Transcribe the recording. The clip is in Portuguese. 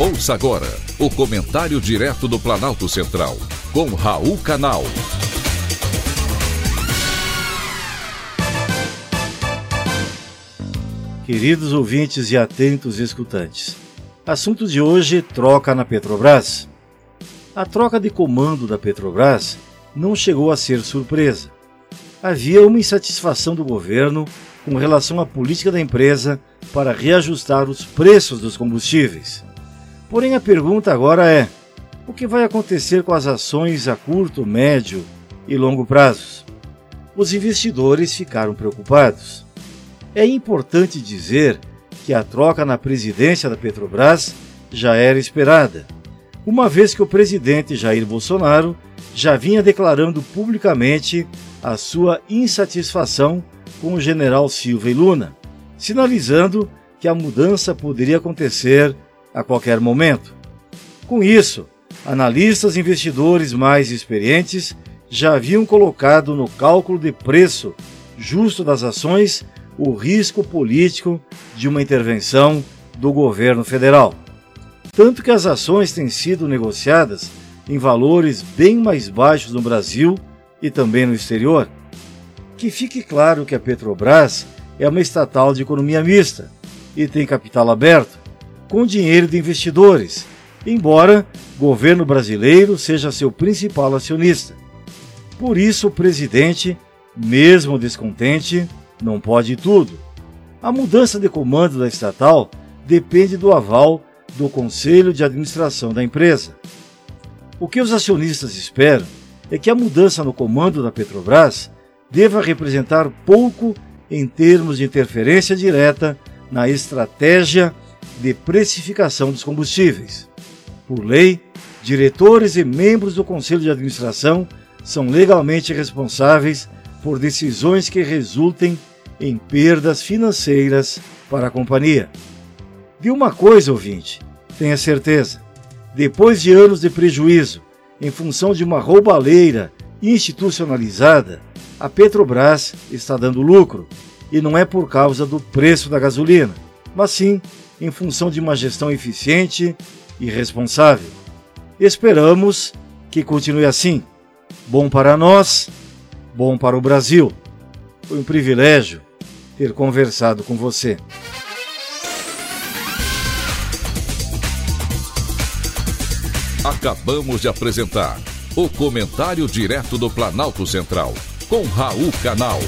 Ouça agora o comentário direto do Planalto Central, com Raul Canal. Queridos ouvintes e atentos escutantes, assunto de hoje: troca na Petrobras. A troca de comando da Petrobras não chegou a ser surpresa. Havia uma insatisfação do governo com relação à política da empresa para reajustar os preços dos combustíveis. Porém, a pergunta agora é: o que vai acontecer com as ações a curto, médio e longo prazos? Os investidores ficaram preocupados. É importante dizer que a troca na presidência da Petrobras já era esperada, uma vez que o presidente Jair Bolsonaro já vinha declarando publicamente a sua insatisfação com o general Silva e Luna, sinalizando que a mudança poderia acontecer a qualquer momento. Com isso, analistas e investidores mais experientes já haviam colocado no cálculo de preço justo das ações o risco político de uma intervenção do governo federal. Tanto que as ações têm sido negociadas em valores bem mais baixos no Brasil e também no exterior. Que fique claro que a Petrobras é uma estatal de economia mista e tem capital aberto, com dinheiro de investidores, embora o governo brasileiro seja seu principal acionista. Por isso, o presidente, mesmo descontente, não pode tudo. A mudança de comando da estatal depende do aval do conselho de administração da empresa. O que os acionistas esperam é que a mudança no comando da Petrobras deva representar pouco em termos de interferência direta na estratégia de precificação dos combustíveis. Por lei, diretores e membros do Conselho de Administração são legalmente responsáveis por decisões que resultem em perdas financeiras para a companhia. De uma coisa, ouvinte, tenha certeza: depois de anos de prejuízo em função de uma roubalheira institucionalizada, a Petrobras está dando lucro e não é por causa do preço da gasolina, mas sim em função de uma gestão eficiente e responsável. Esperamos que continue assim. Bom para nós, bom para o Brasil. Foi um privilégio ter conversado com você. Acabamos de apresentar o Comentário Direto do Planalto Central, com Raul Canal.